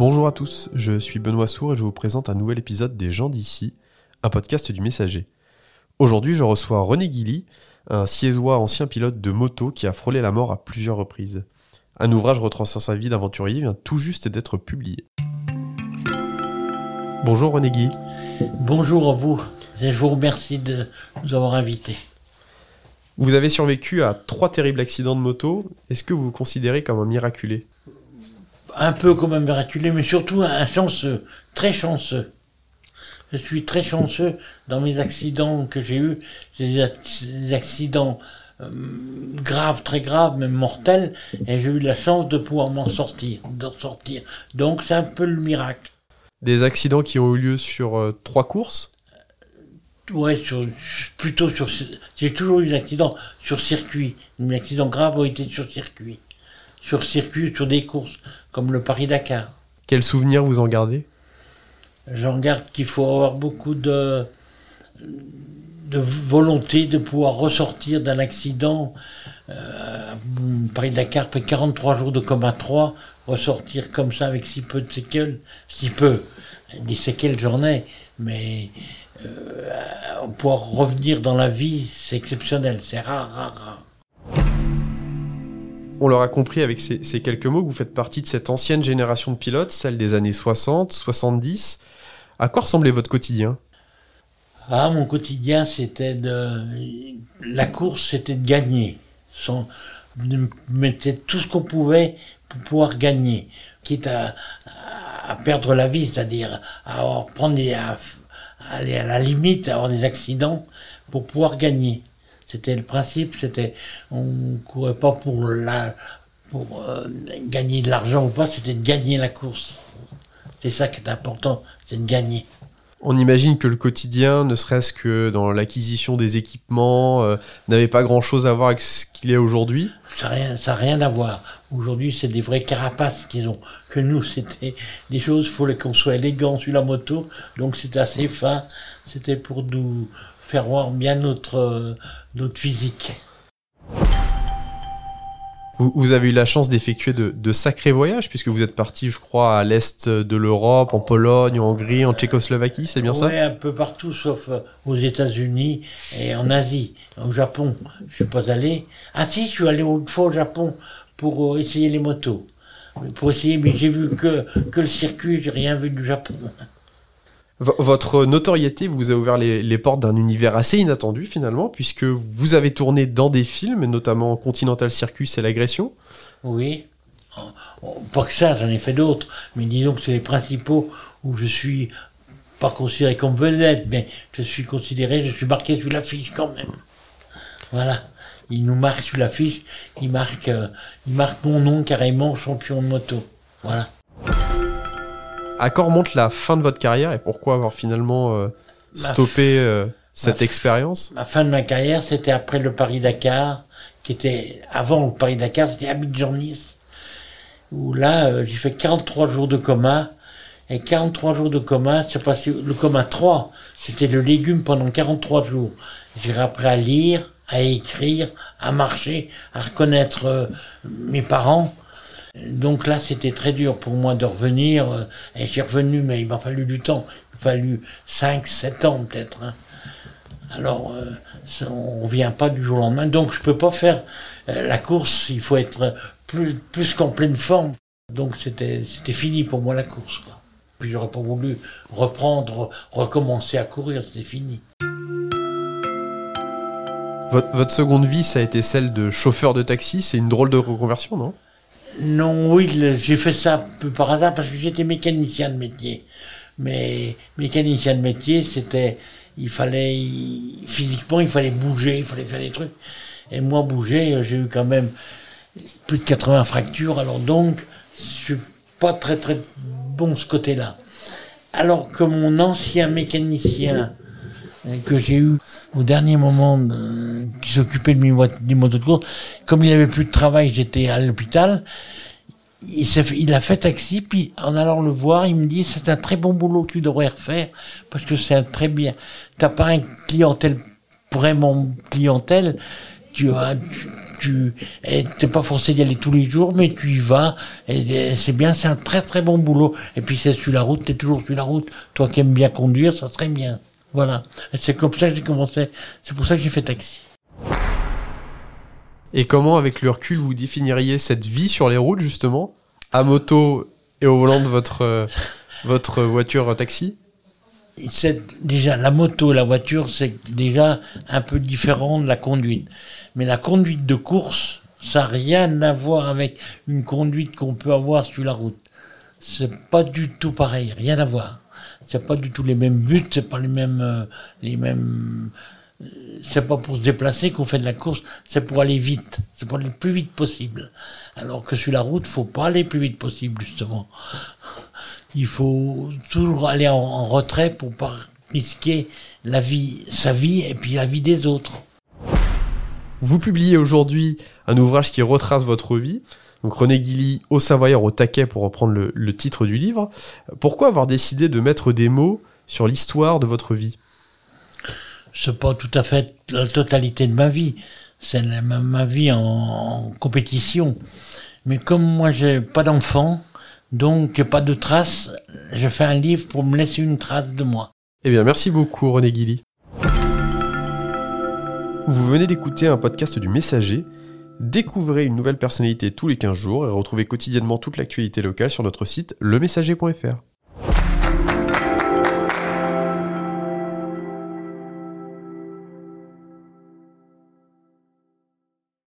Bonjour à tous, je suis Benoît Sour et je vous présente un nouvel épisode des gens d'ici, un podcast du Messager. Aujourd'hui, je reçois René Guilly, un siégeois ancien pilote de moto qui a frôlé la mort à plusieurs reprises. Un ouvrage retraçant sa vie d'aventurier vient tout juste d'être publié. Bonjour René Guilly. Bonjour à vous, et je vous remercie de nous avoir invités. Vous avez survécu à trois terribles accidents de moto. Est-ce que vous vous considérez comme un miraculé? Un peu comme un miraculé, mais surtout un chanceux, très chanceux. Je suis très chanceux dans mes accidents que j'ai eus, des accidents euh, graves, très graves, même mortels, et j'ai eu la chance de pouvoir m'en sortir, d'en sortir. Donc c'est un peu le miracle. Des accidents qui ont eu lieu sur euh, trois courses? Ouais, sur, plutôt sur. J'ai toujours eu des accidents sur circuit. Mes accidents graves ont été sur circuit. Sur circuit, sur des courses, comme le Paris-Dakar. Quels souvenirs vous en gardez? J'en garde qu'il faut avoir beaucoup de, de volonté de pouvoir ressortir d'un accident. Euh, Paris-Dakar fait 43 jours de coma 3, ressortir comme ça avec si peu de séquelles, si peu. Des séquelles, j'en ai, mais euh, pouvoir revenir dans la vie, c'est exceptionnel, c'est rare, rare, rare. On l'aura compris avec ces, quelques mots que vous faites partie de cette ancienne génération de pilotes, celle des années 60, 70. À quoi ressemblait votre quotidien? Ah, mon quotidien, c'était de. La course, c'était de gagner. Sans... De mettre tout ce qu'on pouvait pour pouvoir gagner. Quitte à, à perdre la vie, c'est-à-dire à prendre aller à la limite, avoir des accidents pour pouvoir gagner. C'était le principe, c'était on courait pas pour la pour euh, gagner de l'argent ou pas, c'était de gagner la course. C'est ça qui est important, c'est de gagner. On imagine que le quotidien, ne serait-ce que dans l'acquisition des équipements, euh, n'avait pas grand-chose à voir avec ce qu'il est aujourd'hui. Ça n'a rien, ça rien à voir. Aujourd'hui, c'est des vrais carapaces qu'ils ont. Que nous, c'était des choses, il fallait qu'on soit élégant sur la moto, donc c'était assez fin. C'était pour nous faire voir bien notre, euh, notre physique. Vous, avez eu la chance d'effectuer de, sacrés voyages, puisque vous êtes parti, je crois, à l'est de l'Europe, en Pologne, en Hongrie, en Tchécoslovaquie, c'est bien ça? Oui, un peu partout, sauf euh, aux États-Unis et en Asie. Au Japon, je suis pas allé. Ah si, je suis allé une fois au Japon pour euh, essayer les motos. Pour essayer, mais j'ai vu que, que le circuit, j'ai rien vu du Japon. Votre notoriété vous a ouvert les, portes d'un univers assez inattendu finalement, puisque vous avez tourné dans des films, notamment Continental Circus et l'agression. Oui, pas que ça, j'en ai fait d'autres, mais disons que c'est les principaux où je suis pas considéré comme vedette, mais je suis considéré, je suis marqué sur l'affiche quand même. Voilà, il nous marque sur l'affiche, il marque, euh, il marque mon nom carrément champion de moto. Voilà. À quoi remonte la fin de votre carrière et pourquoi avoir finalement euh, stoppé euh, cette expérience? La fin de ma carrière, c'était après le Paris-Dakar, qui était avant le Paris-Dakar, c'était Abidjan-Nice, où là, euh, j'ai fait 43 jours de coma. Et 43 jours de coma, c'est passé, le coma 3, c'était le légume pendant 43 jours. J'ai appris à lire, à écrire, à marcher, à reconnaître mes parents. Donc là, c'était très dur pour moi de revenir. Euh, et j'ai revenu, mais il m'a fallu du temps. Il m'a fallu 5, 7 ans peut-être. Hein. Alors, euh, on ne revient pas du jour au lendemain. Donc, je ne peux pas faire euh, la course. Il faut être plus, qu'en pleine forme. Donc, c'était fini pour moi la course. Quoi. Puis, j'aurais pas voulu reprendre, recommencer à courir. C'était fini. Votre seconde vie, ça a été celle de chauffeur de taxi. C'est une drôle de reconversion, non? Non, oui, j'ai fait ça un peu par hasard parce que j'étais mécanicien de métier. Mais mécanicien de métier, c'était, il fallait, physiquement, il fallait bouger, il fallait faire des trucs. Et moi, bouger, j'ai eu quand même plus de 80 fractures, alors donc, je suis pas très très bon ce côté-là. Alors que mon ancien mécanicien euh, que j'ai eu au dernier moment, euh, qui s'occupait de mes, motos de course, comme il avait plus de travail, j'étais à l'hôpital, il, il a fait taxi, puis en allant le voir, il me dit c'est un très bon boulot que tu devrais refaire, parce que c'est un très bien. T'as pas un clientèle, vraiment clientèle, tu as, tu n'es pas forcé d'y aller tous les jours, mais tu y vas. Et, c'est bien, c'est un très très bon boulot. Et puis c'est sur la route, tu es toujours sur la route. Toi qui aimes bien conduire, ça serait bien. Voilà. C'est comme ça que j'ai commencé. C'est pour ça que j'ai fait taxi. Et comment, avec le recul, vous définiriez cette vie sur les routes, justement, à moto et au volant de votre, euh, votre voiture taxi? C'est déjà la moto, la voiture, c'est déjà un peu différent de la conduite. Mais la conduite de course, ça n'a rien à voir avec une conduite qu'on peut avoir sur la route. C'est pas du tout pareil, rien à voir. C'est pas du tout les mêmes buts, c'est pas les mêmes, euh, les mêmes. Euh, c'est pas pour se déplacer qu'on fait de la course, c'est pour aller vite, c'est pour aller le plus vite possible. Alors que sur la route, faut pas aller le plus vite possible justement il faut toujours aller en, retrait pour pas risquer la vie, sa vie et puis la vie des autres. Vous publiez aujourd'hui un ouvrage qui retrace votre vie. Donc René Guilly, au Savoyeur, au taquet, pour reprendre le, le titre du livre. Pourquoi avoir décidé de mettre des mots sur l'histoire de votre vie? C'est pas tout à fait la totalité de ma vie. C'est ma, ma, vie en, en, compétition. Mais comme moi j'ai pas d'enfant, donc, pas de traces. Je fais un livre pour me laisser une trace de moi. Eh bien, merci beaucoup, René Guilly. Vous venez d'écouter un podcast du Messager. Découvrez une nouvelle personnalité tous les 15 jours et retrouvez quotidiennement toute l'actualité locale sur notre site lemessager.fr.